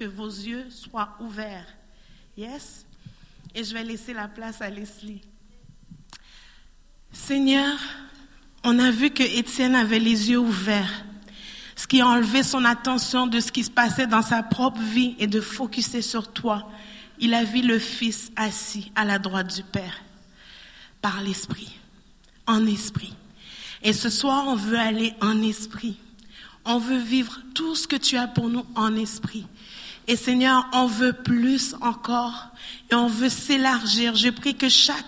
que vos yeux soient ouverts. Yes? Et je vais laisser la place à Leslie. Seigneur, on a vu que Étienne avait les yeux ouverts, ce qui a enlevé son attention de ce qui se passait dans sa propre vie et de focuser sur toi. Il a vu le Fils assis à la droite du Père, par l'Esprit, en esprit. Et ce soir, on veut aller en esprit. On veut vivre tout ce que tu as pour nous en esprit. Et Seigneur, on veut plus encore et on veut s'élargir. Je prie que chaque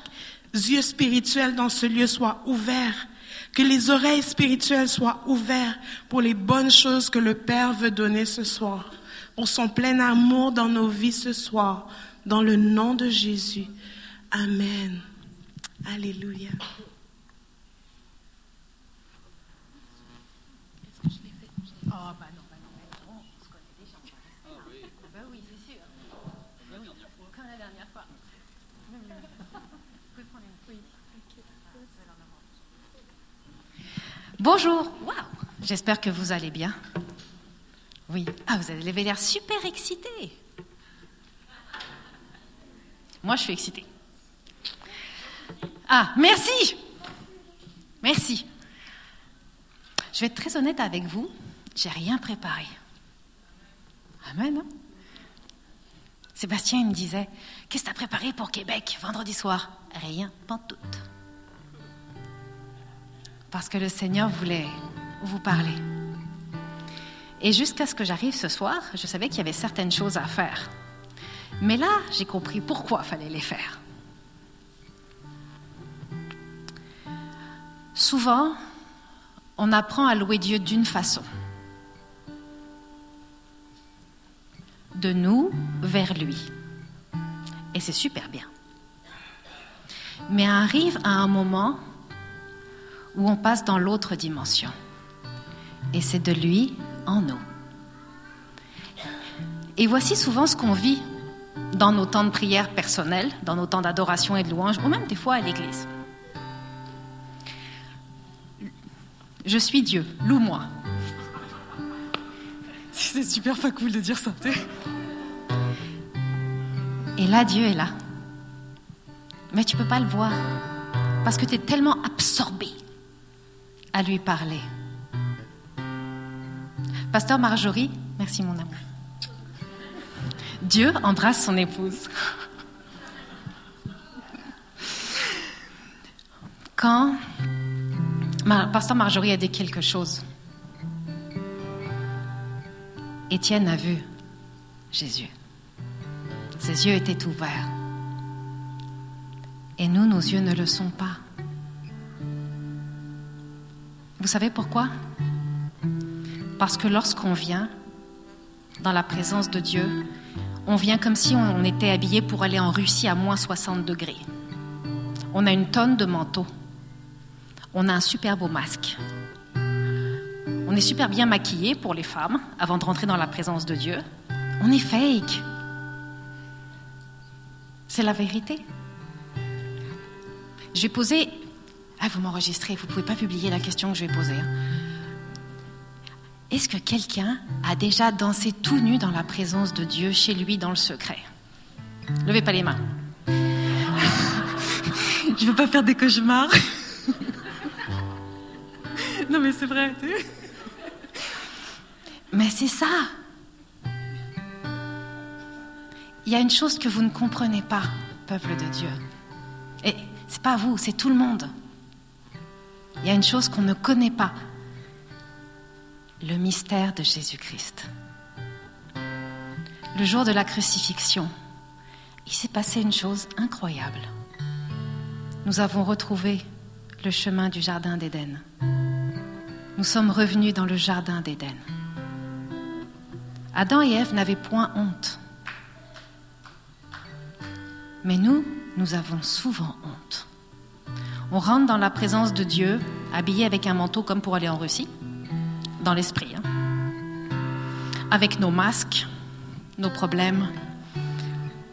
yeux spirituel dans ce lieu soit ouvert, que les oreilles spirituelles soient ouvertes pour les bonnes choses que le Père veut donner ce soir, pour son plein amour dans nos vies ce soir, dans le nom de Jésus. Amen. Alléluia. Bonjour. Waouh. J'espère que vous allez bien. Oui. Ah, vous avez l'air super excité. Moi, je suis excitée. Ah, merci. Merci. Je vais être très honnête avec vous. J'ai rien préparé. Amen. Hein? Sébastien, il me disait Qu'est-ce que tu as préparé pour Québec vendredi soir? Rien, pas tout parce que le Seigneur voulait vous parler. Et jusqu'à ce que j'arrive ce soir, je savais qu'il y avait certaines choses à faire. Mais là, j'ai compris pourquoi il fallait les faire. Souvent, on apprend à louer Dieu d'une façon. De nous vers lui. Et c'est super bien. Mais arrive à un moment où on passe dans l'autre dimension. Et c'est de lui en nous. Et voici souvent ce qu'on vit dans nos temps de prière personnels, dans nos temps d'adoration et de louange, ou même des fois à l'église. Je suis Dieu, loue-moi. C'est super pas cool de dire ça. Et là, Dieu est là. Mais tu peux pas le voir parce que tu es tellement absorbé à lui parler. Pasteur Marjorie, merci mon amour. Dieu embrasse son épouse. Quand Pasteur Marjorie a dit quelque chose, Étienne a vu Jésus. Ses yeux étaient ouverts. Et nous, nos yeux ne le sont pas. Vous savez pourquoi? Parce que lorsqu'on vient dans la présence de Dieu, on vient comme si on était habillé pour aller en Russie à moins 60 degrés. On a une tonne de manteaux. On a un super beau masque. On est super bien maquillé pour les femmes avant de rentrer dans la présence de Dieu. On est fake. C'est la vérité. Je vais poser ah, vous m'enregistrez, vous ne pouvez pas publier la question que je vais poser. Hein. Est-ce que quelqu'un a déjà dansé tout nu dans la présence de Dieu chez lui dans le secret? Levez pas les mains. je veux pas faire des cauchemars. non mais c'est vrai. mais c'est ça. Il y a une chose que vous ne comprenez pas, peuple de Dieu. Et c'est pas vous, c'est tout le monde. Il y a une chose qu'on ne connaît pas, le mystère de Jésus-Christ. Le jour de la crucifixion, il s'est passé une chose incroyable. Nous avons retrouvé le chemin du Jardin d'Éden. Nous sommes revenus dans le Jardin d'Éden. Adam et Ève n'avaient point honte. Mais nous, nous avons souvent honte. On rentre dans la présence de Dieu, habillé avec un manteau comme pour aller en Russie, dans l'esprit, hein. avec nos masques, nos problèmes,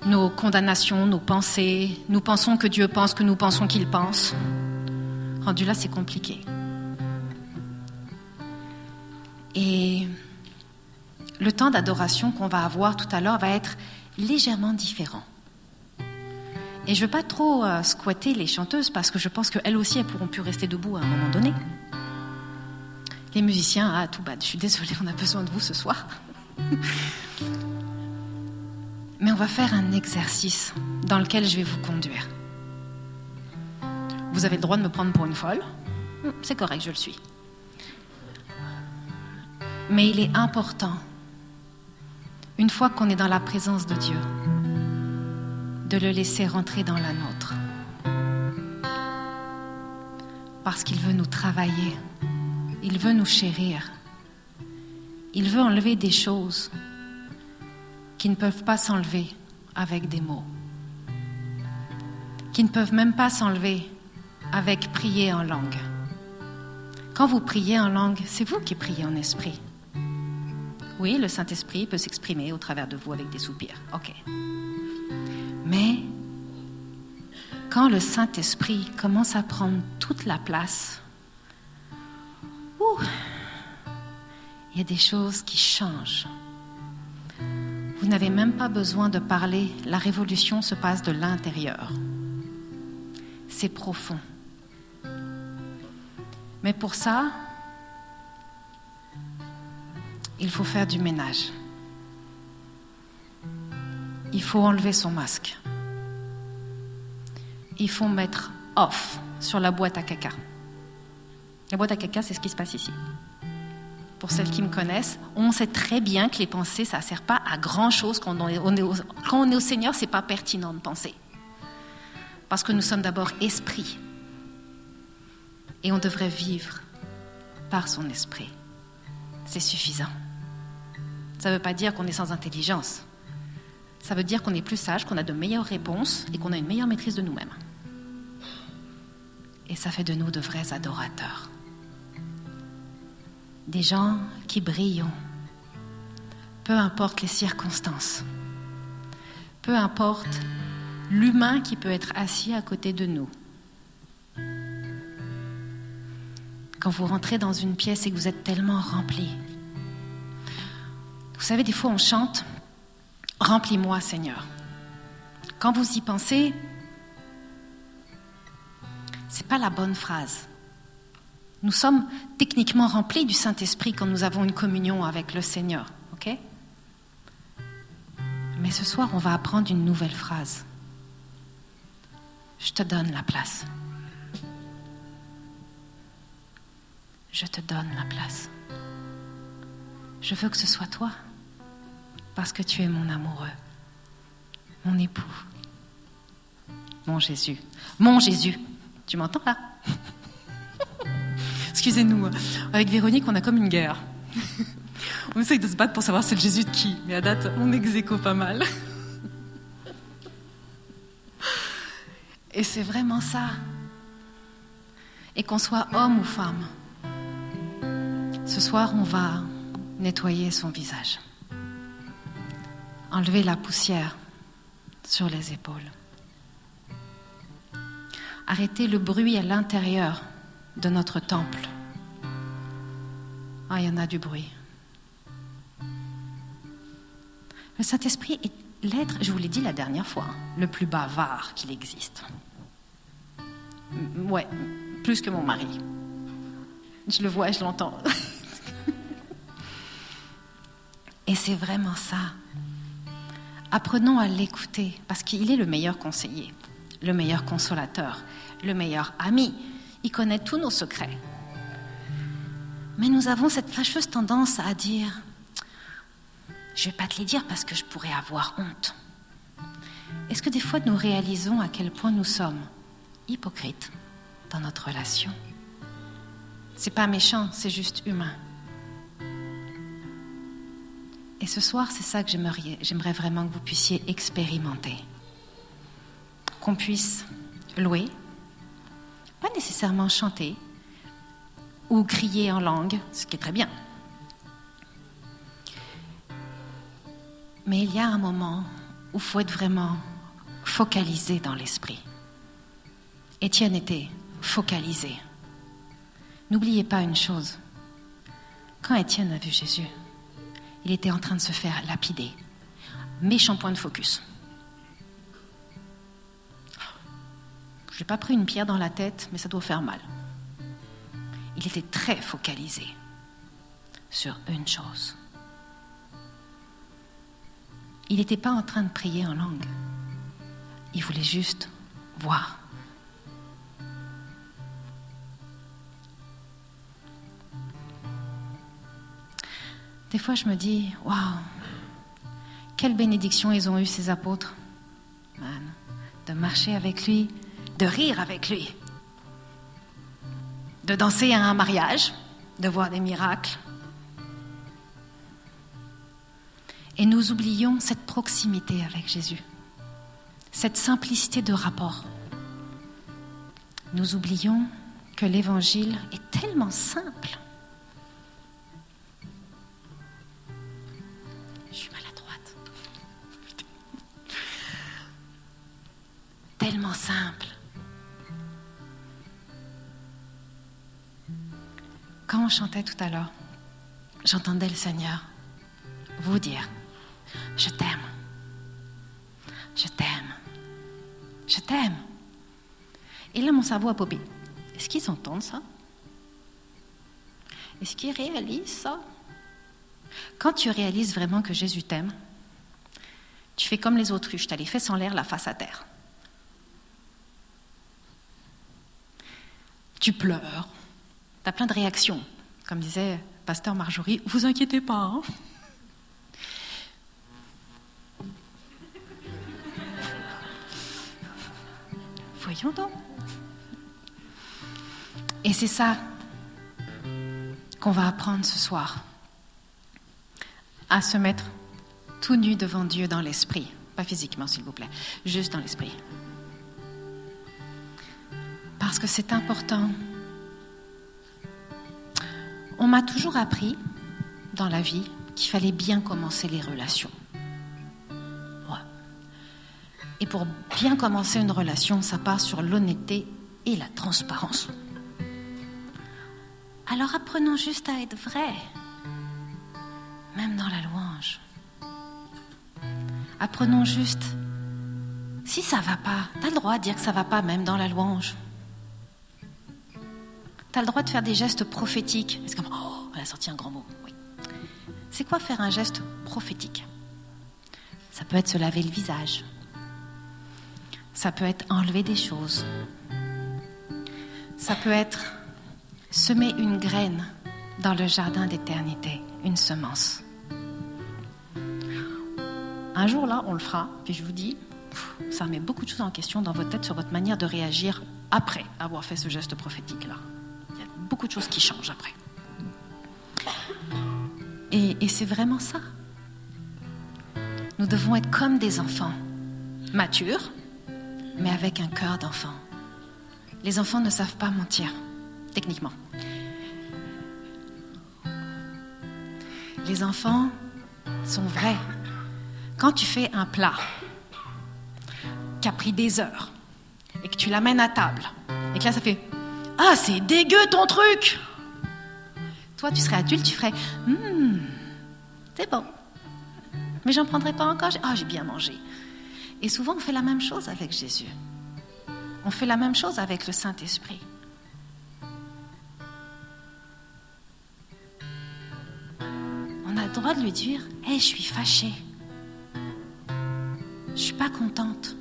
nos condamnations, nos pensées. Nous pensons que Dieu pense que nous pensons qu'il pense. Rendu là, c'est compliqué. Et le temps d'adoration qu'on va avoir tout à l'heure va être légèrement différent. Et je ne veux pas trop euh, squatter les chanteuses parce que je pense qu'elles aussi, elles pourront plus rester debout à un moment donné. Les musiciens, ah, tout bad, je suis désolée, on a besoin de vous ce soir. Mais on va faire un exercice dans lequel je vais vous conduire. Vous avez le droit de me prendre pour une folle. C'est correct, je le suis. Mais il est important, une fois qu'on est dans la présence de Dieu, de le laisser rentrer dans la nôtre. Parce qu'il veut nous travailler, il veut nous chérir, il veut enlever des choses qui ne peuvent pas s'enlever avec des mots, qui ne peuvent même pas s'enlever avec prier en langue. Quand vous priez en langue, c'est vous qui priez en esprit. Oui, le Saint-Esprit peut s'exprimer au travers de vous avec des soupirs. OK. Mais quand le Saint-Esprit commence à prendre toute la place, il y a des choses qui changent. Vous n'avez même pas besoin de parler, la révolution se passe de l'intérieur. C'est profond. Mais pour ça, il faut faire du ménage. Il faut enlever son masque. Il faut mettre off sur la boîte à caca. La boîte à caca, c'est ce qui se passe ici. Pour celles qui me connaissent, on sait très bien que les pensées, ça ne sert pas à grand-chose. Quand, on est au, quand on est Seigneur, ce n'est pas pertinent de penser. Parce que nous sommes d'abord esprit. Et on devrait vivre par son esprit. C'est suffisant. Ça ne veut pas dire qu'on est sans intelligence. Ça veut dire qu'on est plus sage, qu'on a de meilleures réponses et qu'on a une meilleure maîtrise de nous-mêmes. Et ça fait de nous de vrais adorateurs. Des gens qui brillent, peu importe les circonstances, peu importe l'humain qui peut être assis à côté de nous. Quand vous rentrez dans une pièce et que vous êtes tellement rempli, vous savez, des fois on chante Remplis-moi, Seigneur. Quand vous y pensez, ce n'est pas la bonne phrase. Nous sommes techniquement remplis du Saint-Esprit quand nous avons une communion avec le Seigneur, ok? Mais ce soir, on va apprendre une nouvelle phrase. Je te donne la place. Je te donne la place. Je veux que ce soit toi parce que tu es mon amoureux, mon époux, mon Jésus. Mon Jésus. Tu m'entends là? Excusez-nous, avec Véronique, on a comme une guerre. on essaye de se battre pour savoir c'est le Jésus de qui, mais à date, on exéco pas mal. Et c'est vraiment ça. Et qu'on soit homme ou femme, ce soir, on va nettoyer son visage enlever la poussière sur les épaules. Arrêter le bruit à l'intérieur de notre temple. Ah, il y en a du bruit. Le Saint-Esprit est l'être, je vous l'ai dit la dernière fois, le plus bavard qu'il existe. Ouais, plus que mon mari. Je le vois, je l'entends. Et c'est vraiment ça Apprenons à l'écouter parce qu'il est le meilleur conseiller, le meilleur consolateur, le meilleur ami. Il connaît tous nos secrets. Mais nous avons cette fâcheuse tendance à dire Je ne vais pas te les dire parce que je pourrais avoir honte. Est-ce que des fois nous réalisons à quel point nous sommes hypocrites dans notre relation? C'est pas méchant, c'est juste humain. Et ce soir, c'est ça que j'aimerais vraiment que vous puissiez expérimenter. Qu'on puisse louer, pas nécessairement chanter ou crier en langue, ce qui est très bien. Mais il y a un moment où il faut être vraiment focalisé dans l'esprit. Étienne était focalisé. N'oubliez pas une chose. Quand Étienne a vu Jésus, il était en train de se faire lapider. Méchant point de focus. Je n'ai pas pris une pierre dans la tête, mais ça doit faire mal. Il était très focalisé sur une chose. Il n'était pas en train de prier en langue. Il voulait juste voir. Des fois, je me dis, waouh, quelle bénédiction ils ont eu ces apôtres. de marcher avec lui, de rire avec lui, de danser à un mariage, de voir des miracles. Et nous oublions cette proximité avec Jésus, cette simplicité de rapport. Nous oublions que l'Évangile est tellement simple. Tellement simple. Quand on chantait tout à l'heure, j'entendais le Seigneur vous dire, je t'aime, je t'aime, je t'aime. Et là, mon cerveau a popé. Est-ce qu'ils entendent ça? Est-ce qu'ils réalisent ça? Quand tu réalises vraiment que Jésus t'aime, tu fais comme les autruches, tu as les fesses en l'air, la face à terre. Tu pleures, tu as plein de réactions. Comme disait Pasteur Marjorie, vous inquiétez pas. Hein Voyons donc. Et c'est ça qu'on va apprendre ce soir. À se mettre tout nu devant Dieu dans l'esprit. Pas physiquement, s'il vous plaît, juste dans l'esprit. Parce que c'est important on m'a toujours appris dans la vie qu'il fallait bien commencer les relations. Et pour bien commencer une relation, ça part sur l'honnêteté et la transparence. Alors apprenons juste à être vrai, même dans la louange. Apprenons juste, si ça va pas, tu as le droit de dire que ça va pas, même dans la louange. Tu as le droit de faire des gestes prophétiques. C'est comme, oh, elle a sorti un grand mot. Oui. C'est quoi faire un geste prophétique? Ça peut être se laver le visage. Ça peut être enlever des choses. Ça peut être semer une graine dans le jardin d'éternité, une semence. Un jour là, on le fera, puis je vous dis, ça met beaucoup de choses en question dans votre tête sur votre manière de réagir après avoir fait ce geste prophétique-là beaucoup de choses qui changent après. Et, c'est vraiment ça. Nous devons être comme des enfants, matures, mais avec un cœur d'enfant. Les enfants ne savent pas mentir, techniquement. Les enfants sont vrais. Quand tu fais un plat qui a pris des heures et que tu l'amènes à table, et que là ça fait ah, c'est dégueu ton truc Toi, tu serais adulte, tu ferais Hum, c'est bon. Mais j'en prendrai pas encore. Ah, j'ai bien mangé. Et souvent, on fait la même chose avec Jésus. On fait la même chose avec le Saint-Esprit. On a le droit de lui dire Hé, je suis fâchée. Je suis pas contente.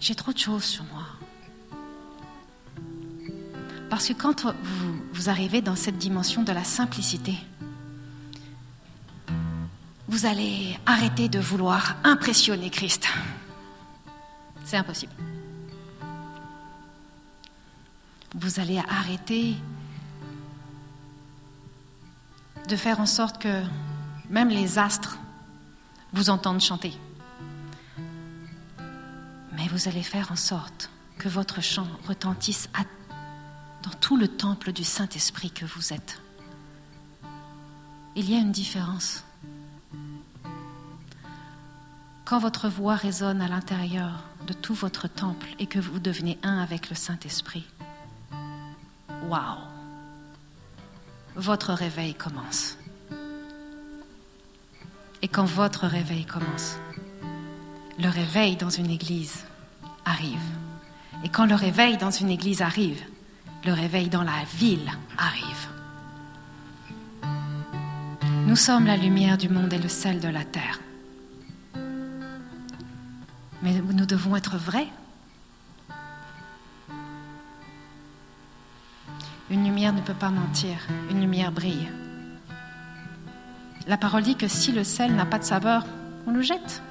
J'ai trop de choses sur moi. Parce que quand vous, arrivez dans cette dimension de la simplicité, vous allez arrêter de vouloir impressionner Christ. C'est impossible. Vous allez arrêter de faire en sorte que même les astres vous entendent chanter vous allez faire en sorte que votre chant retentisse dans tout le temple du Saint-Esprit que vous êtes. Il y a une différence. Quand votre voix résonne à l'intérieur de tout votre temple et que vous devenez un avec le Saint-Esprit, waouh! votre réveil commence. Et quand votre réveil commence, le réveil dans une église arrive. Et quand le réveil dans une église arrive, le réveil dans la ville arrive. Nous sommes la lumière du monde et le sel de la terre. Mais nous devons être vrais. Une lumière ne peut pas mentir, une lumière brille. La parole dit que si le sel n'a pas de saveur, on le jette.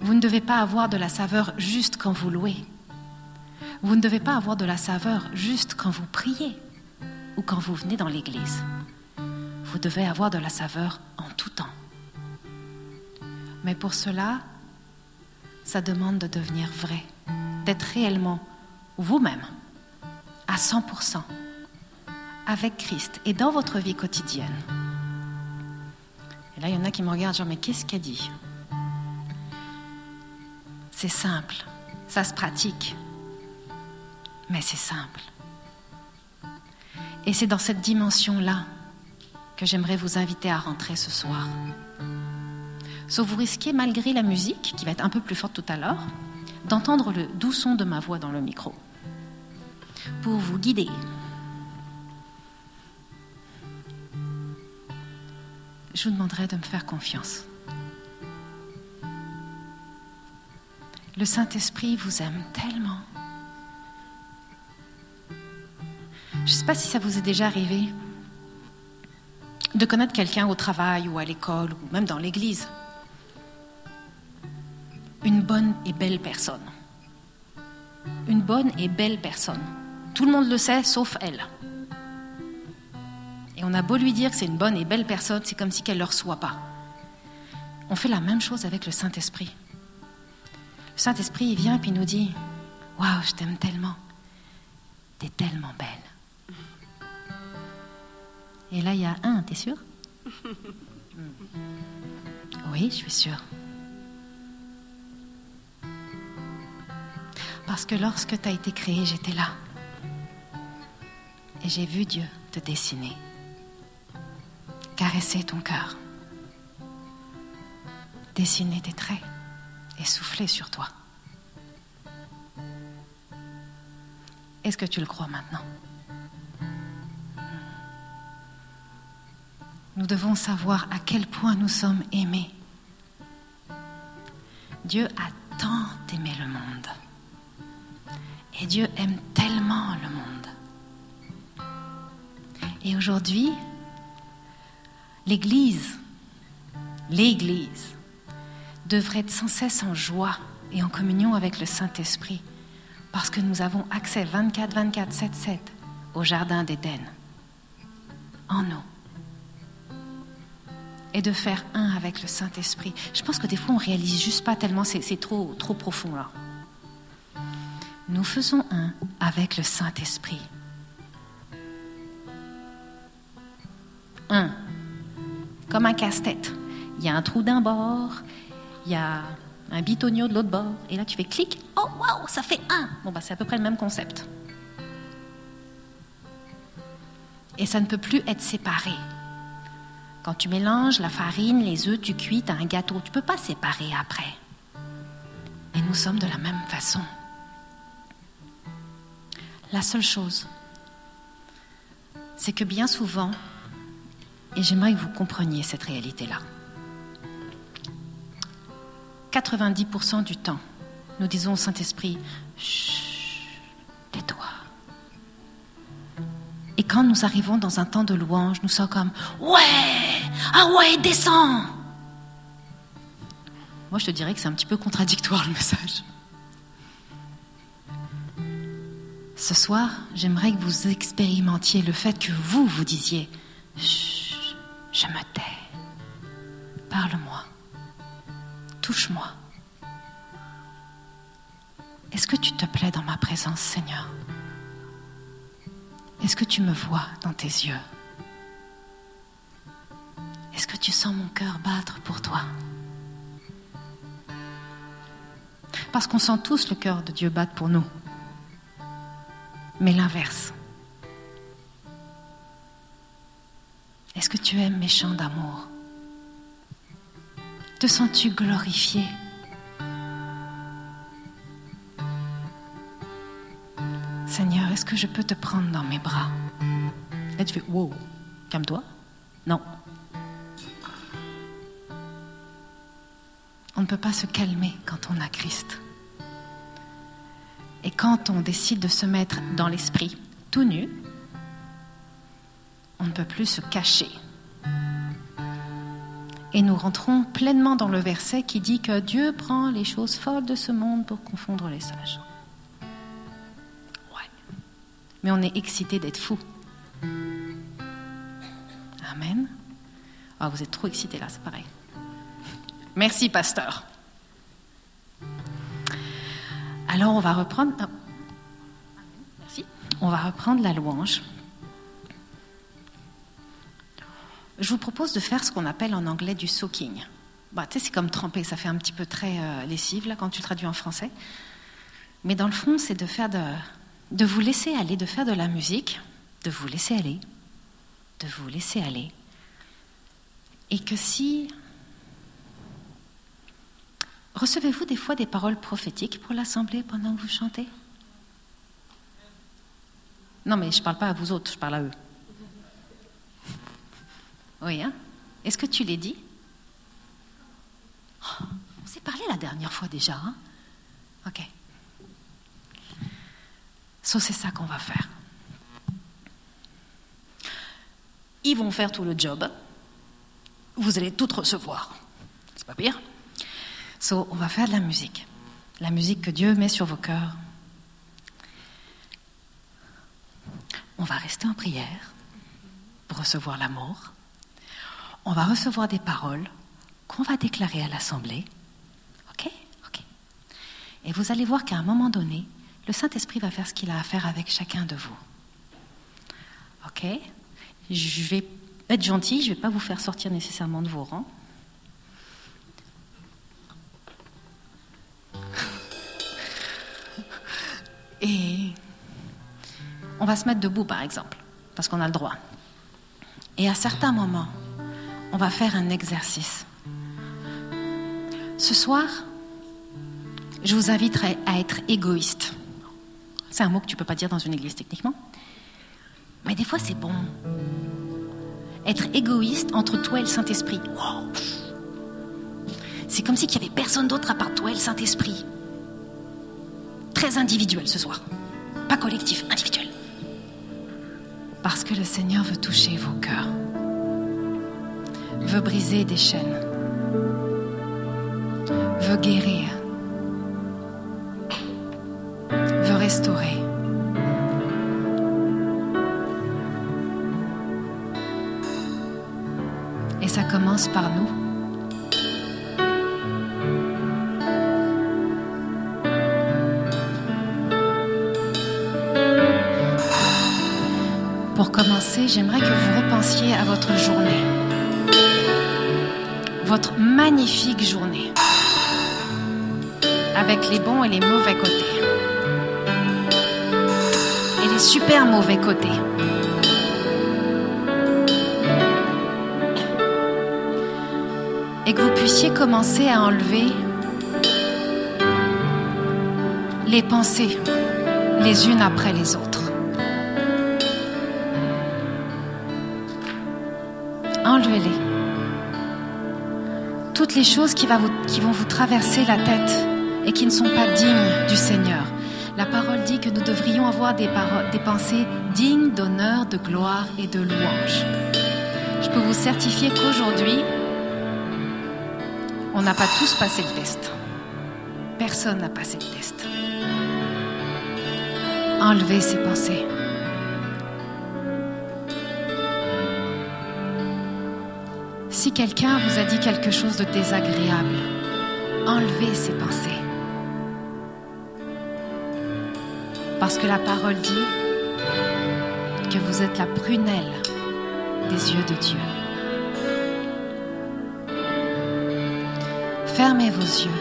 Vous ne devez pas avoir de la saveur juste quand vous louez. Vous ne devez pas avoir de la saveur juste quand vous priez ou quand vous venez dans l'église. Vous devez avoir de la saveur en tout temps. Mais pour cela, ça demande de devenir vrai, d'être réellement vous-même, à 100%, avec Christ et dans votre vie quotidienne. Et là, il y en a qui me regardent, genre, mais qu'est-ce qu'elle dit? C'est simple, ça se pratique, mais c'est simple. Et c'est dans cette dimension-là que j'aimerais vous inviter à rentrer ce soir. Sauf vous risquez, malgré la musique, qui va être un peu plus forte tout à l'heure, d'entendre le doux son de ma voix dans le micro. Pour vous guider. Je vous demanderai de me faire confiance. Le Saint-Esprit vous aime tellement. Je ne sais pas si ça vous est déjà arrivé de connaître quelqu'un au travail ou à l'école ou même dans l'église. Une bonne et belle personne. Une bonne et belle personne. Tout le monde le sait, sauf elle. Et on a beau lui dire que c'est une bonne et belle personne, c'est comme si qu'elle ne le reçoit pas. On fait la même chose avec le Saint-Esprit. Le Saint-Esprit, il vient et puis il nous dit Waouh, je t'aime tellement. T'es tellement belle. Et là, il y a un, t'es sûr? Oui, je suis sûre. Parce que lorsque tu as été créé, j'étais là. Et j'ai vu Dieu te dessiner, caresser ton cœur, dessiner tes traits et souffler sur toi. Est-ce que tu le crois maintenant? Nous devons savoir à quel point nous sommes aimés. Dieu a tant aimé le monde. Et Dieu aime tellement le monde. Et aujourd'hui, l'Église, l'Église, devrait être sans cesse en joie et en communion avec le Saint-Esprit, parce que nous avons accès 24, 24, 7, 7 au Jardin d'Éden, en nous et de faire un avec le Saint-Esprit. Je pense que des fois, on réalise juste pas tellement, c'est trop, trop profond là. Nous faisons un avec le Saint-Esprit. Un, comme un casse-tête. Il y a un trou d'un bord, il y a un bitonio de l'autre bord, et là tu fais clic, oh waouh, ça fait un. Bon, bah c'est à peu près le même concept. Et ça ne peut plus être séparé. Quand tu mélanges la farine, les œufs, tu cuis, tu as un gâteau. Tu ne peux pas séparer après. Et nous sommes de la même façon. La seule chose, c'est que bien souvent, et j'aimerais que vous compreniez cette réalité-là, 90% du temps, nous disons au Saint-Esprit, tais-toi. Et quand nous arrivons dans un temps de louange, nous sommes comme Ouais Ah ouais, descends Moi, je te dirais que c'est un petit peu contradictoire le message. Ce soir, j'aimerais que vous expérimentiez le fait que vous, vous disiez Chut, je me tais. Parle-moi. Touche-moi. Est-ce que tu te plais dans ma présence, Seigneur? Est-ce que tu me vois dans tes yeux? Est-ce que tu sens mon cœur battre pour toi? Parce qu'on sent tous le cœur de Dieu battre pour nous. Mais l'inverse. Est-ce que tu aimes mes chants d'amour? Te sens-tu glorifié? Seigneur, est-ce que je peux te prendre dans mes bras? Et tu fais, wow, calme-toi. Non. On ne peut pas se calmer quand on a Christ. Et quand on décide de se mettre dans l'esprit tout nu, on ne peut plus se cacher. Et nous rentrons pleinement dans le verset qui dit que Dieu prend les choses folles de ce monde pour confondre les sages. Ouais. Mais on est excité d'être fou. Amen. Ah, vous êtes trop excité là, c'est pareil. Merci, pasteur. Alors, on va reprendre. Merci. On va reprendre la louange. Je vous propose de faire ce qu'on appelle en anglais du soaking. Bah, c'est comme tremper, ça fait un petit peu très euh, lessive quand tu le traduis en français. Mais dans le fond, c'est de faire de, de vous laisser aller, de faire de la musique, de vous laisser aller, de vous laisser aller. Et que si Recevez-vous des fois des paroles prophétiques pour l'assemblée pendant que vous chantez? Non, mais je ne parle pas à vous autres, je parle à eux. Oui, hein Est-ce que tu les dis Oh, On s'est parlé la dernière fois déjà, hein Ok. So, c'est ça qu'on va faire. Ils vont faire tout le job. Vous allez tout recevoir. C'est pas pire So, on va faire de la musique. La musique que Dieu met sur vos cœurs. On va rester en prière pour recevoir l'amour. On va recevoir des paroles qu'on va déclarer à l'Assemblée. OK? OK. Et vous allez voir qu'à un moment donné, le Saint-Esprit va faire ce qu'il a à faire avec chacun de vous. OK? Je vais être gentil, je ne vais pas vous faire sortir nécessairement de vos rangs. Et on va se mettre debout, par exemple, parce qu'on a le droit. Et à certains moments, on va faire un exercice. Ce soir, je vous inviterai à être égoïste. C'est un mot que tu ne peux pas dire dans une église techniquement. Mais des fois, c'est bon. Être égoïste entre toi et le Saint-Esprit. C'est comme s'il n'y avait personne d'autre à part toi et le Saint-Esprit très individuel ce soir. Pas collectif, individuel. Parce que le Seigneur veut toucher vos cœurs, veut briser des chaînes, veut guérir, veut restaurer. Et ça commence par nous. Pour commencer, j'aimerais que vous repensiez à votre journée. Votre magnifique journée. Avec les bons et les mauvais côtés. Et les super mauvais côtés. Et que vous puissiez commencer à enlever les pensées les unes après les autres. Les choses qui, vont vous traverser la tête et qui ne sont pas dignes du Seigneur. La parole dit que nous devrions avoir des, des pensées dignes d'honneur, de gloire et de louange. Je peux vous certifier qu'aujourd'hui, on n'a pas tous passé le test. Personne n'a passé le test. Enlevez ces pensées. Si quelqu'un vous a dit quelque chose de désagréable, enlevez ces pensées. Parce que la parole dit que vous êtes la prunelle des yeux de Dieu. Fermez vos yeux.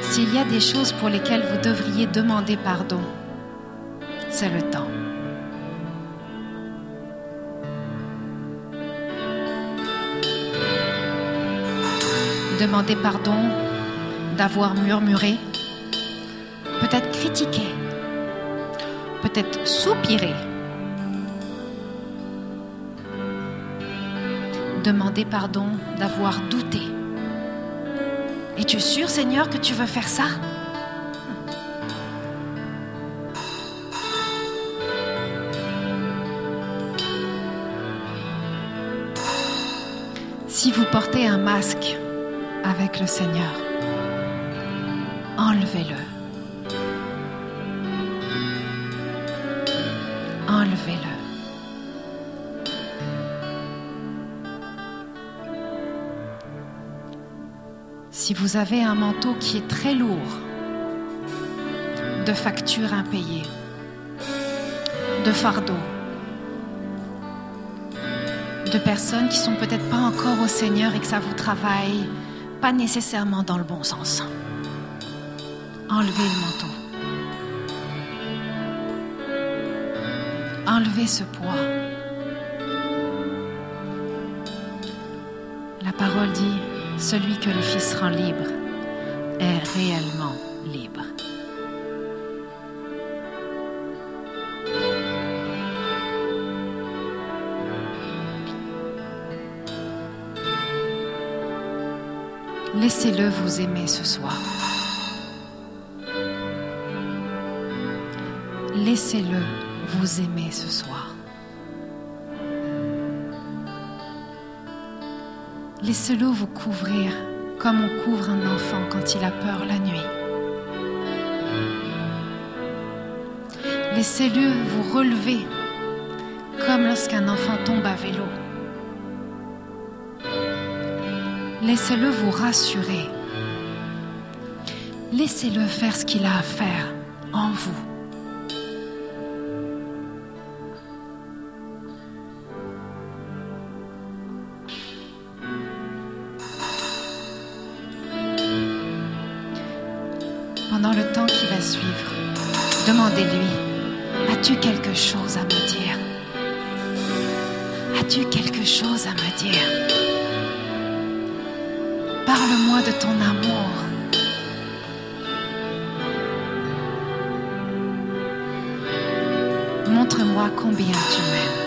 S'il y a des choses pour lesquelles vous devriez demander pardon, c'est le temps. Demandez pardon d'avoir murmuré, peut-être critiqué, peut-être soupiré. Demandez pardon d'avoir douté. Es-tu sûr, Seigneur, que tu veux faire ça? Si vous portez un masque le Seigneur, enlevez-le. Enlevez-le. Si vous avez un manteau qui est très lourd, de factures impayées, de fardeaux, de personnes qui sont peut-être pas encore au Seigneur et que ça vous travaille pas nécessairement dans le bon sens. Enlevez le manteau. Enlevez ce poids. La parole dit, celui que le Fils rend libre est réellement libre. Laissez-le vous aimer ce soir. Laissez-le vous aimer ce soir. Laissez-le vous couvrir comme on couvre un enfant quand il a peur la nuit. Laissez-le vous relever comme lorsqu'un enfant tombe à vélo. Laissez-le vous rassurer. Laissez-le faire ce qu'il a à faire en vous. Parle-moi de ton amour. Montre-moi combien tu m'aimes.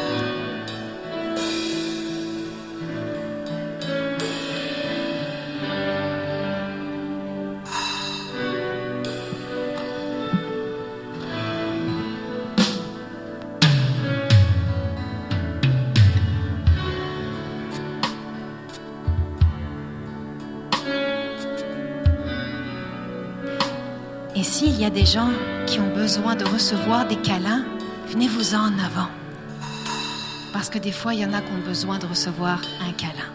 Des gens qui ont besoin de recevoir des câlins, venez-vous-en en avant. Parce que des fois, il y en a qui ont besoin de recevoir un câlin.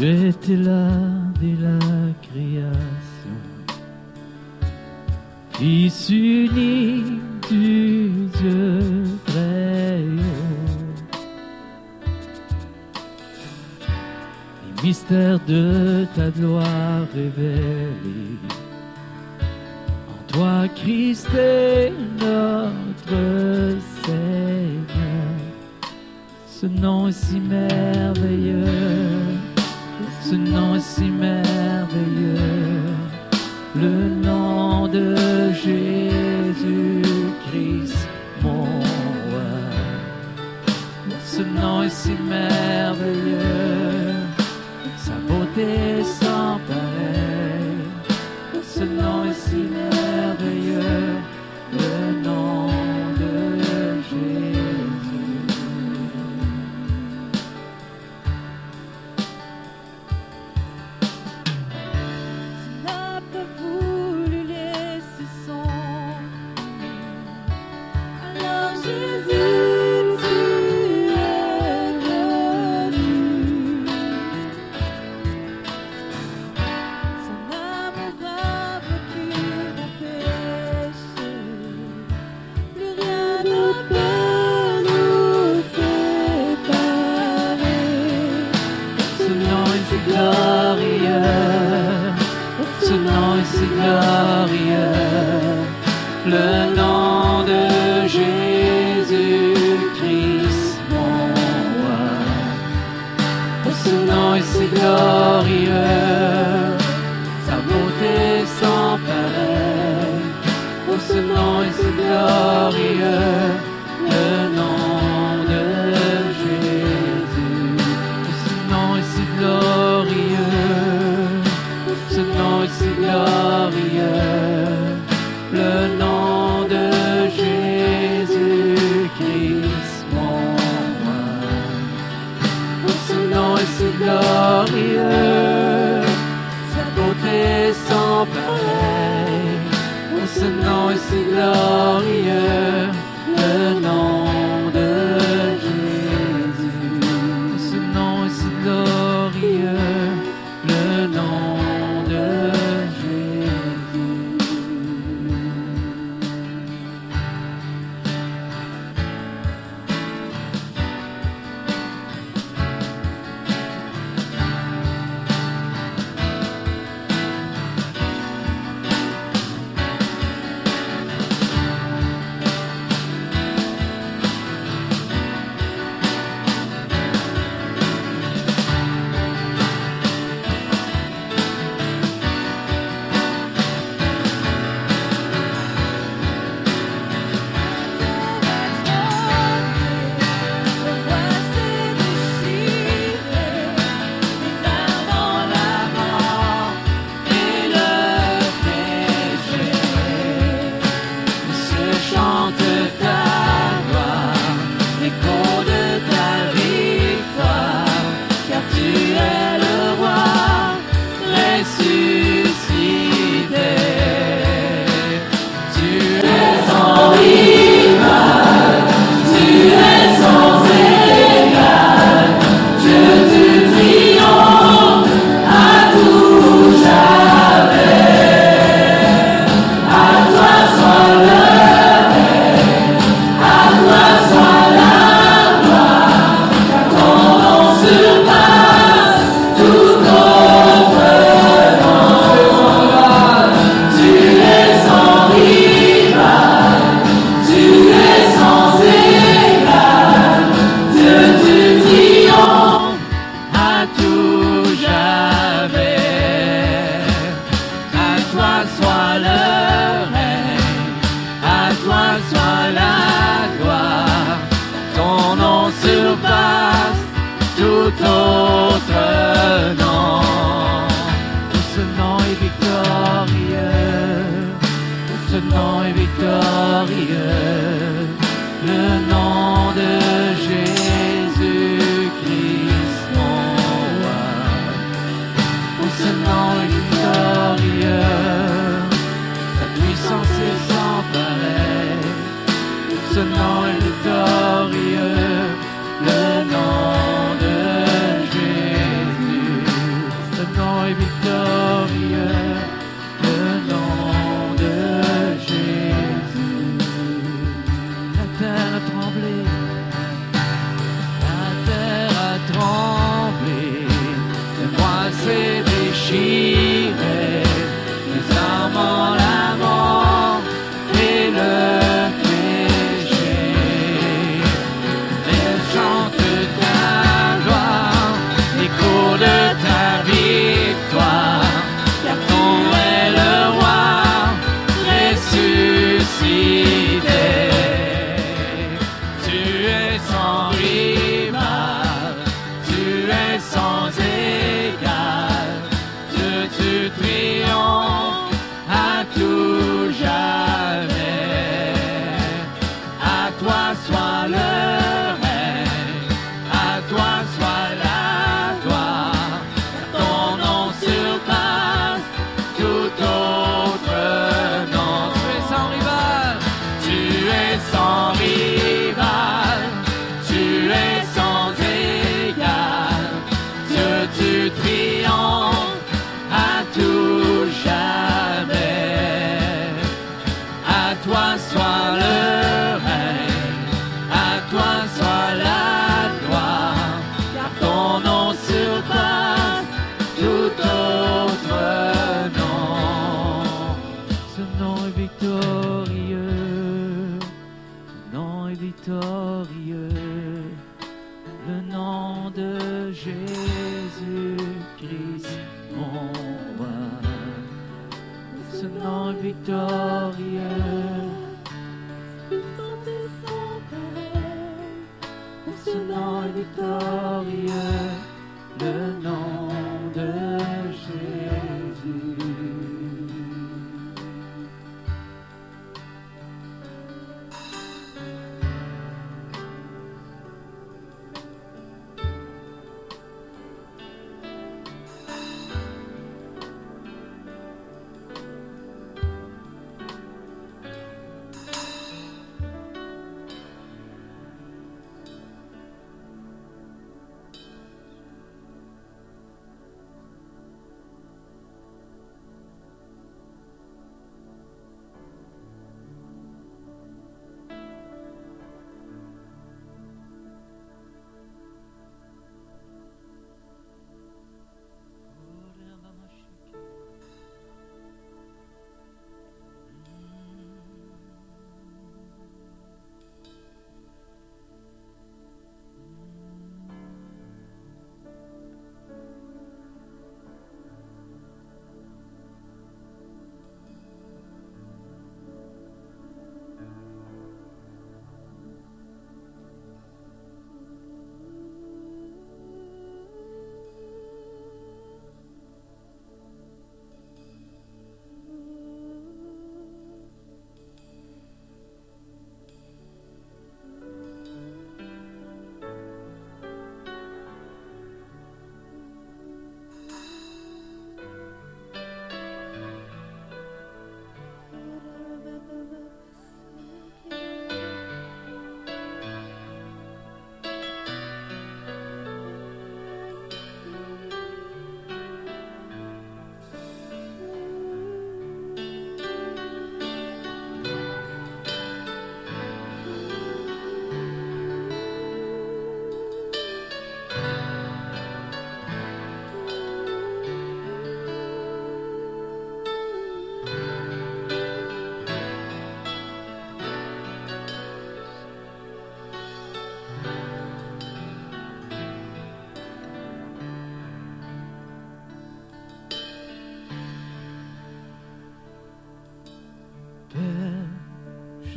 J'étais là dès la création, Fils unique du Dieu très haut. Les mystères de ta gloire révélés, en toi Christ ce nom est si glorieux, le nom de Jésus-Christ, mon roi. Ce nom est si glorieux, sa beauté sans pareil. Ce nom est si glorieux. glorieux. Total.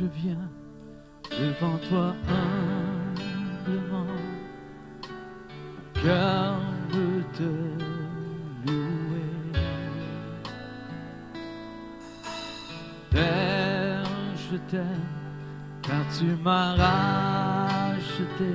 je viens devant toi humblement, car veut te louer. Père, je t'aime, car tu m'as racheté.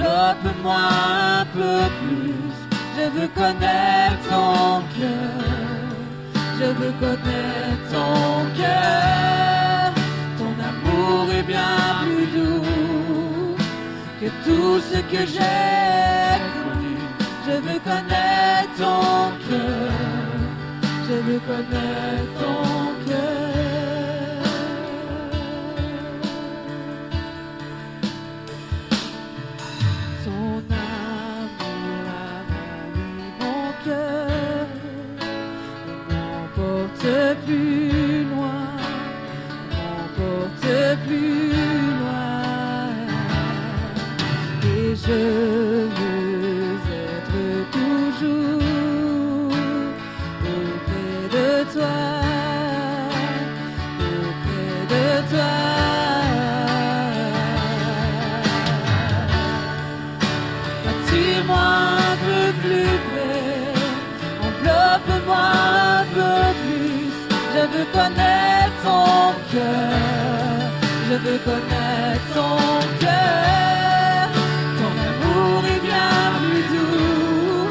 Peuple-moi un peu plus, je veux connaître ton cœur, je veux connaître ton cœur. Ton amour est bien plus doux que tout ce que j'ai connu. Je veux connaître ton cœur, je veux connaître ton cœur. vu Je veux connaître ton cœur. Ton amour est bien plus doux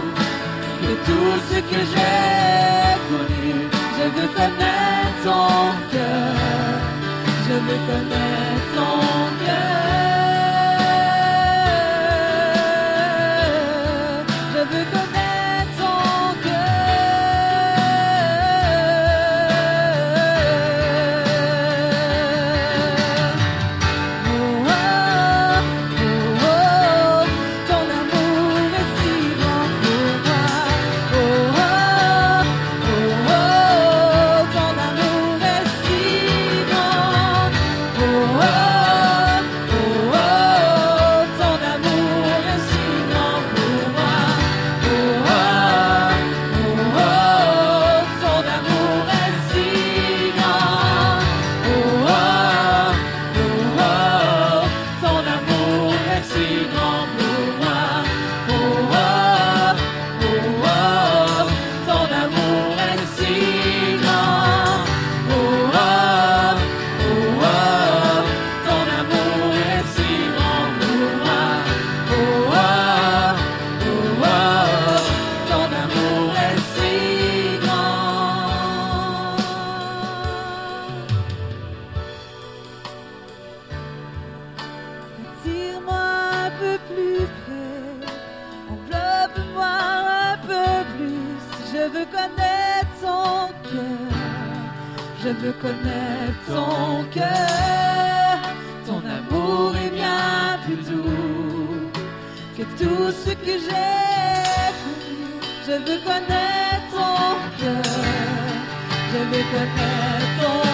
que tout ce que j'ai connu. Je veux connaître ton cœur. Je veux connaître Je veux connaître ton cœur. Ton amour est bien plus doux que tout ce que j'ai. Je veux connaître ton cœur. Je veux connaître ton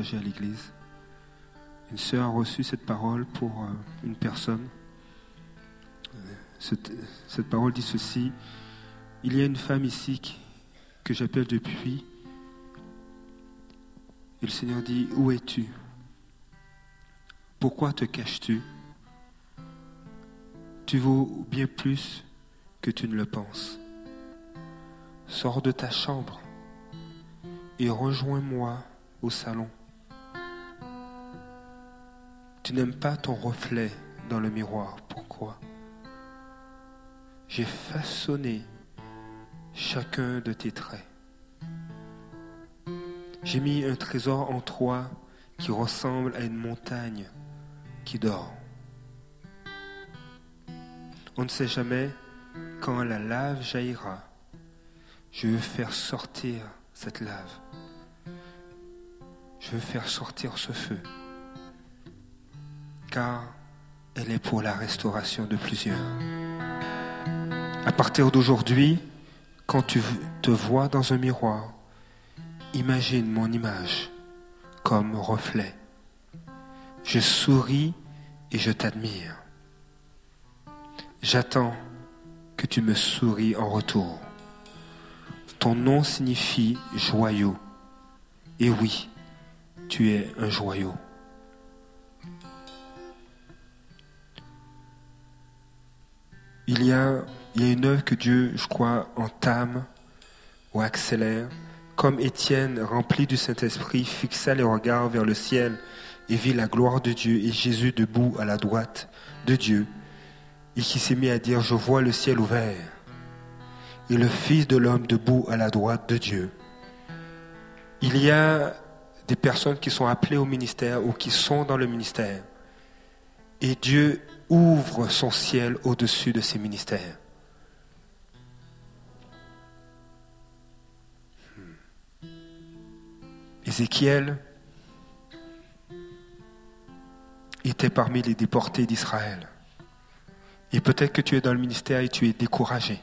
à l'Église. Une sœur a reçu cette parole pour euh, une personne. Euh, Cette, parole dit ceci. Il y a une femme ici que j'appelle depuis. Et le Seigneur dit, où es-tu? Pourquoi te caches-tu? Tu vaux bien plus que tu ne le penses. Sors de ta chambre et rejoins-moi au salon. Tu n'aimes pas ton reflet dans le miroir. Pourquoi? J'ai façonné chacun de tes traits. J'ai mis un trésor en toi qui ressemble à une montagne qui dort. On ne sait jamais quand la lave jaillira. Je veux faire sortir cette lave. Je veux faire sortir ce feu. Car elle est pour la restauration de plusieurs. À partir d'aujourd'hui, quand tu te vois dans un miroir, imagine mon image comme reflet. Je souris et je t'admire. J'attends que tu me souris en retour. Ton nom signifie joyau. Et oui, tu es un joyau. Il y a, une œuvre que Dieu, je crois, entame ou accélère. Comme Étienne, rempli du Saint-Esprit, fixa les regards vers le ciel et vit la gloire de Dieu et Jésus debout à la droite de Dieu, et qui s'est mis à dire, je vois le ciel ouvert et le Fils de l'homme debout à la droite de Dieu. Il y a des personnes qui sont appelées au ministère ou qui sont dans le ministère. Et Dieu ouvre son ciel au-dessus de ces ministères. Hmm. Ézéchiel était parmi les déportés d'Israël. Et peut-être que tu es dans le ministère et tu es découragé.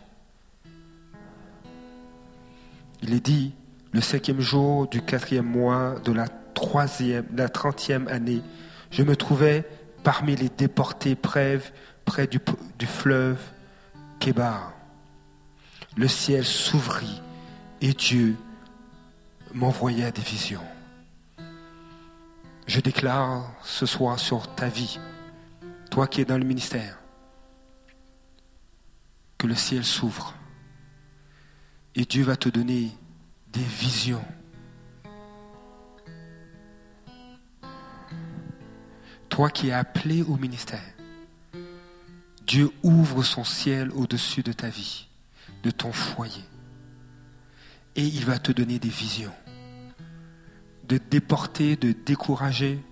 Il est dit, le cinquième jour du quatrième mois de la troisième, la trentième année, je me trouvais parmi les déportés près, du, du fleuve Kébar. le ciel s'ouvrit et Dieu m'envoya des visions. Je déclare ce soir sur ta vie, toi qui es dans le ministère, que le ciel s'ouvre et Dieu va te donner des visions. Toi qui es appelé au ministère, Dieu ouvre son ciel au-dessus de ta vie, de ton foyer. Et il va te donner des visions. De déporter, de décourager.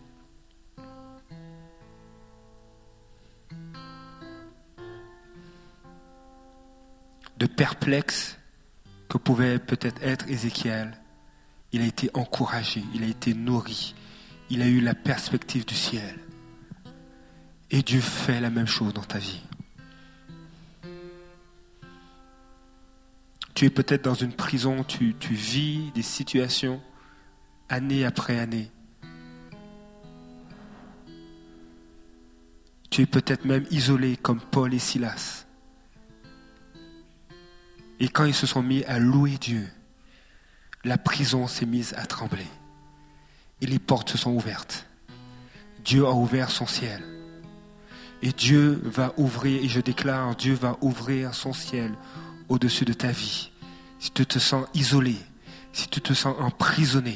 De perplexe que pouvait peut-être être Ézéchiel. Il a été encouragé, il a été nourri, il a eu la perspective du ciel. Et Dieu fait la même chose dans ta vie. Tu es peut-être dans une prison, tu, vis des situations année après année. Tu es peut-être même isolé comme Paul et Silas. Et quand ils se sont mis à louer Dieu, la prison s'est mise à trembler. Et les portes se sont ouvertes. Dieu a ouvert son ciel. Et Dieu va ouvrir, et je déclare, Dieu va ouvrir son ciel au-dessus de ta vie. Si tu te sens isolé, si tu te sens emprisonné,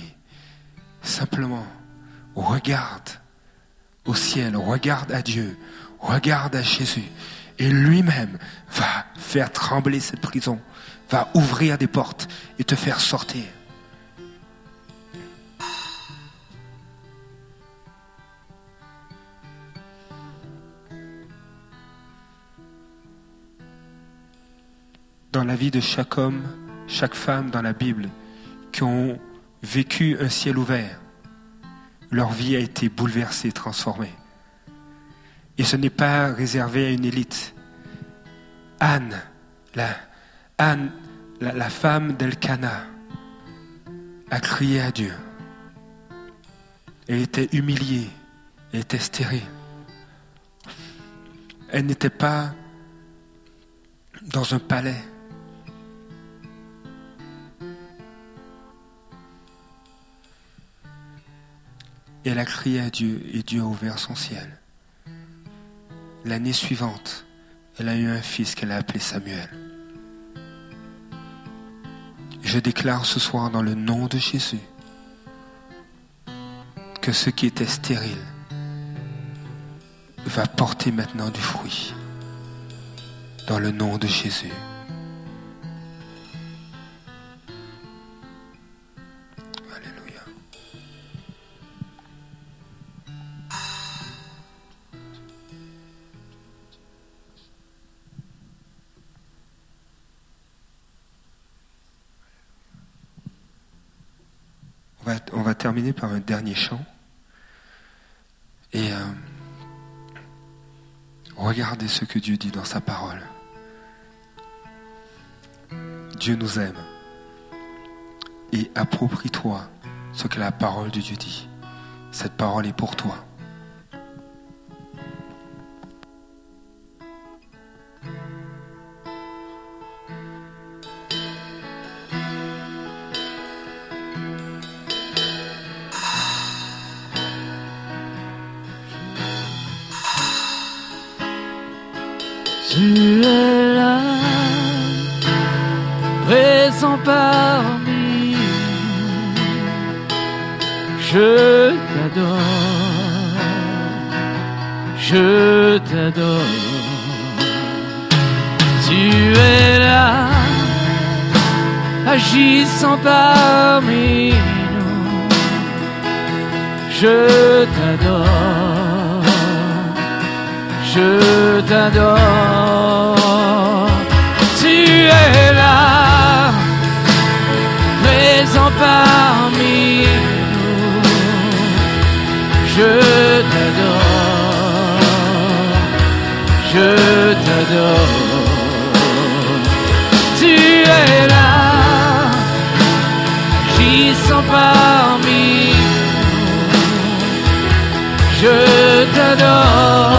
simplement regarde au ciel, regarde à Dieu, regarde à Jésus. Et lui-même va faire trembler cette prison, va ouvrir des portes et te faire sortir. Dans la vie de chaque homme, chaque femme dans la Bible qui ont vécu un ciel ouvert, leur vie a été bouleversée, transformée. Et ce n'est pas réservé à une élite. Anne, la, Anne, la, femme d'Elkana, a crié à Dieu. Elle était humiliée, elle était stérile. Elle n'était pas dans un palais. Elle a crié à Dieu et Dieu a ouvert son ciel. L'année suivante, elle a eu un fils qu'elle a appelé Samuel. Je déclare ce soir dans le nom de Jésus que ce qui était stérile va porter maintenant du fruit. Dans le nom de Jésus. On va terminer par un dernier chant. Et euh, regardez ce que Dieu dit dans sa parole. Dieu nous aime. Et approprie-toi ce que la parole de Dieu dit. Cette parole est pour toi. Tu es là, présent parmi. Je t'adore, je t'adore. Tu es là, agissant parmi nous. Je t'adore je t'adore. Tu es là, présent parmi nous. Je t'adore, je t'adore. Tu es là, j'y sens parmi nous. Je t'adore.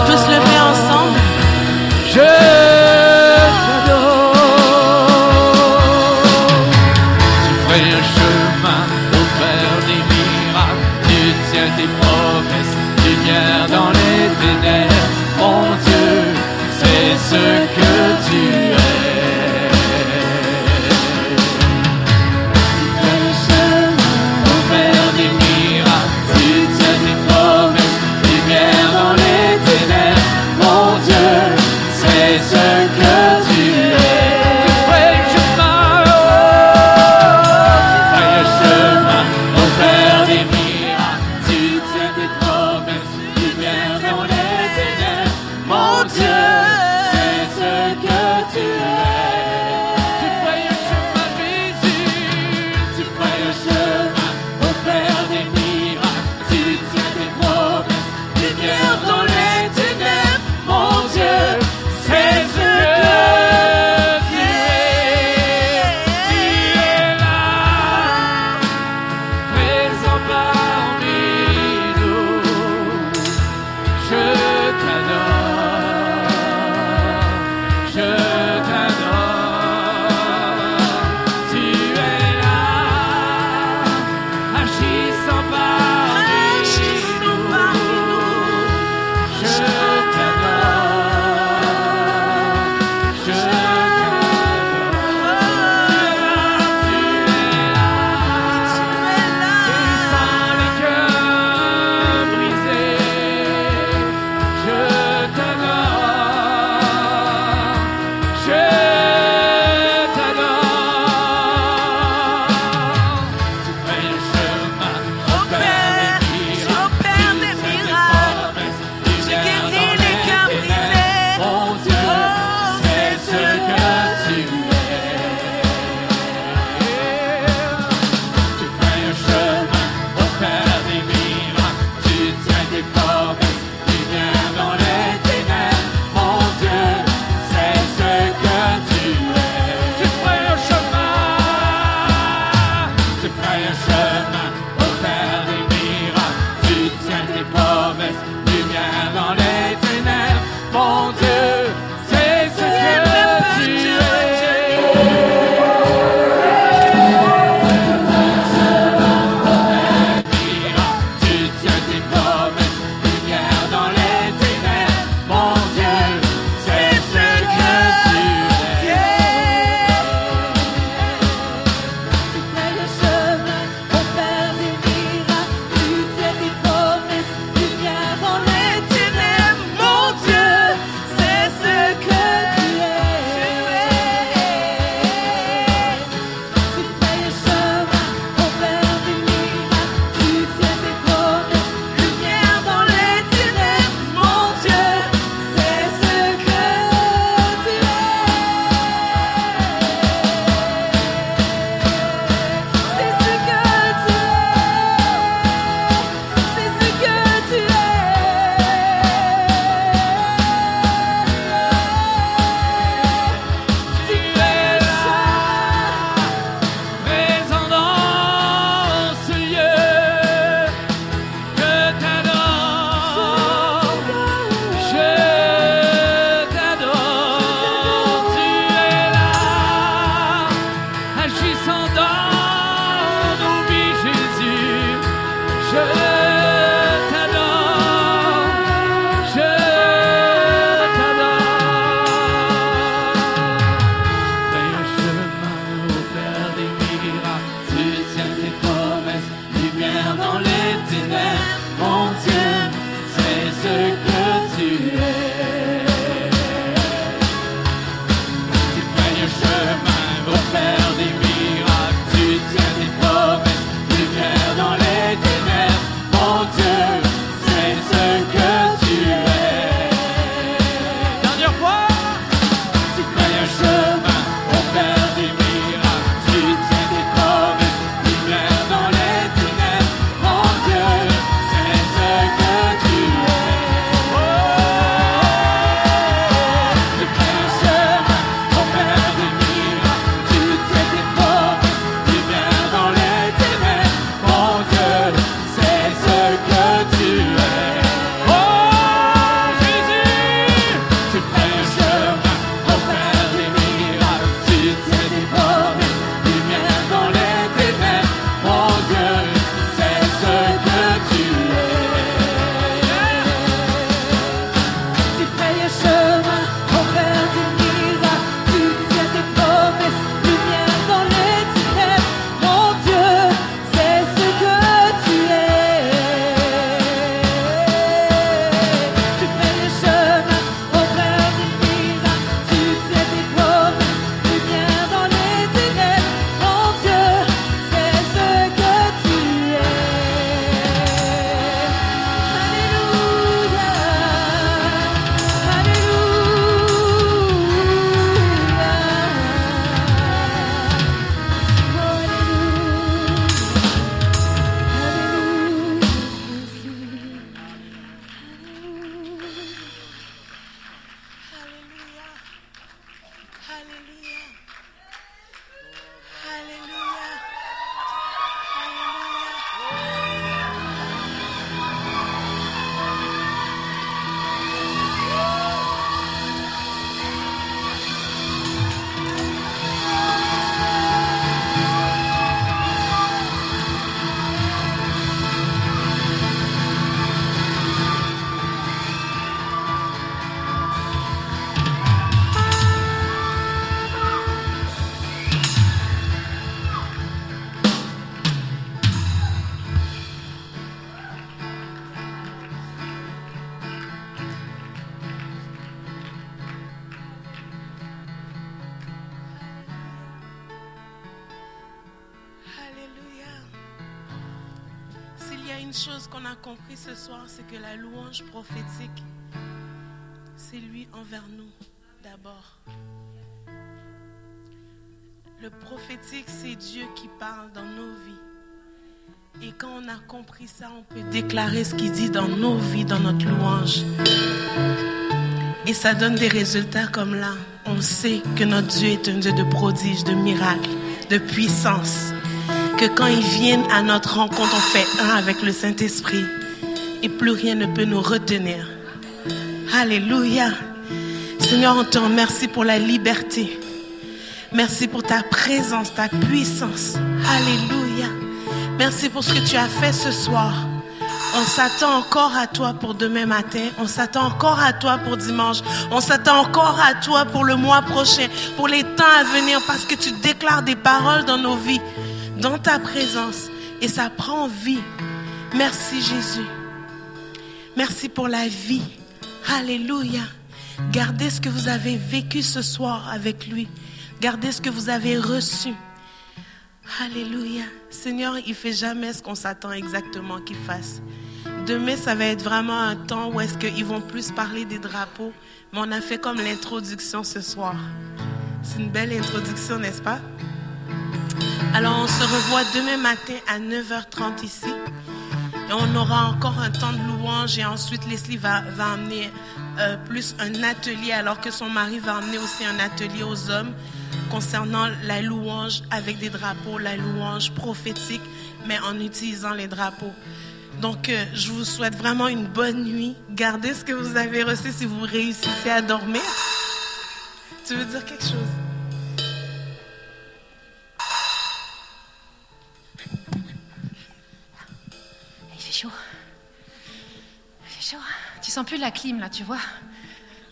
Compris ça, on peut déclarer ce qu'il dit dans nos vies, dans notre louange. Et ça donne des résultats comme là. On sait que notre Dieu est un Dieu de prodiges, de miracles, de puissance. Que quand il vient à notre rencontre, on fait un avec le Saint-Esprit. Et plus rien ne peut nous retenir. Alléluia. Seigneur, on te remercie pour la liberté. Merci pour ta présence, ta puissance. Alléluia. Merci pour ce que tu as fait ce soir. On s'attend encore à toi pour demain matin. On s'attend encore à toi pour dimanche. On s'attend encore à toi pour le mois prochain, pour les temps à venir, parce que tu déclares des paroles dans nos vies, dans ta présence. Et ça prend vie. Merci Jésus. Merci pour la vie. Alléluia. Gardez ce que vous avez vécu ce soir avec lui. Gardez ce que vous avez reçu. Alléluia. Seigneur, il fait jamais ce qu'on s'attend exactement qu'il fasse. Demain, ça va être vraiment un temps où est-ce qu'ils vont plus parler des drapeaux. Mais on a fait comme l'introduction ce soir. C'est une belle introduction, n'est-ce pas? Alors, on se revoit demain matin à 9h30 ici. Et on aura encore un temps de louange et ensuite Leslie va, va amener euh, plus un atelier alors que son mari va amener aussi un atelier aux hommes concernant la louange avec des drapeaux, la louange prophétique, mais en utilisant les drapeaux. Donc, euh, je vous souhaite vraiment une bonne nuit. Gardez ce que vous avez reçu si vous réussissez à dormir. Tu veux dire quelque chose? Il fait chaud. Il fait chaud. Tu sens plus la clim là, tu vois.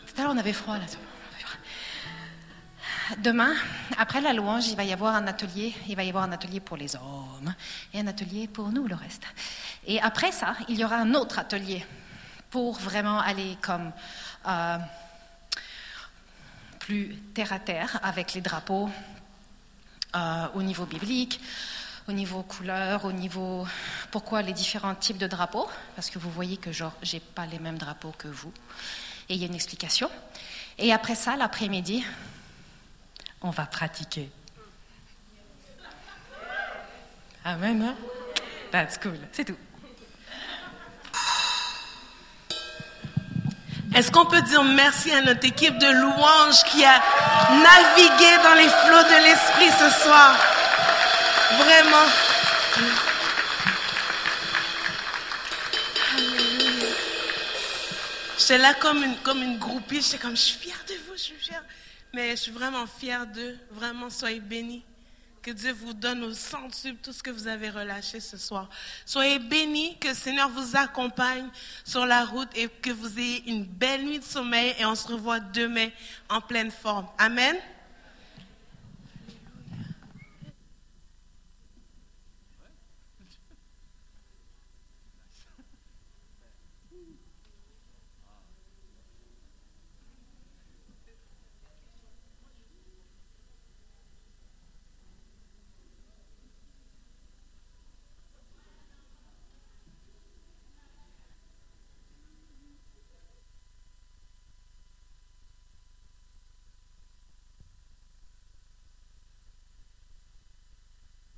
Tout à l'heure, on avait froid là. Demain, après la louange, il va y avoir un atelier. Il va y avoir un atelier pour les hommes et un atelier pour nous, le reste. Et après ça, il y aura un autre atelier pour vraiment aller comme euh, plus terre à terre avec les drapeaux euh, au niveau biblique, au niveau couleur, au niveau pourquoi les différents types de drapeaux, parce que vous voyez que genre j'ai pas les mêmes drapeaux que vous, et il y a une explication. Et après ça, l'après-midi, on va pratiquer. Amen. Hein? That's cool. C'est tout. Est-ce qu'on peut dire merci à notre équipe de louanges qui a navigué dans les flots de l'esprit ce soir? Vraiment. J'étais là comme une, comme une groupie. J'étais comme, je suis fière de vous, je suis fière. Mais je suis vraiment fière d'eux. Vraiment, soyez bénis. Que Dieu vous donne au centuple tout ce que vous avez relâché ce soir. Soyez bénis, que le Seigneur vous accompagne sur la route et que vous ayez une belle nuit de sommeil et on se revoit demain en pleine forme. Amen.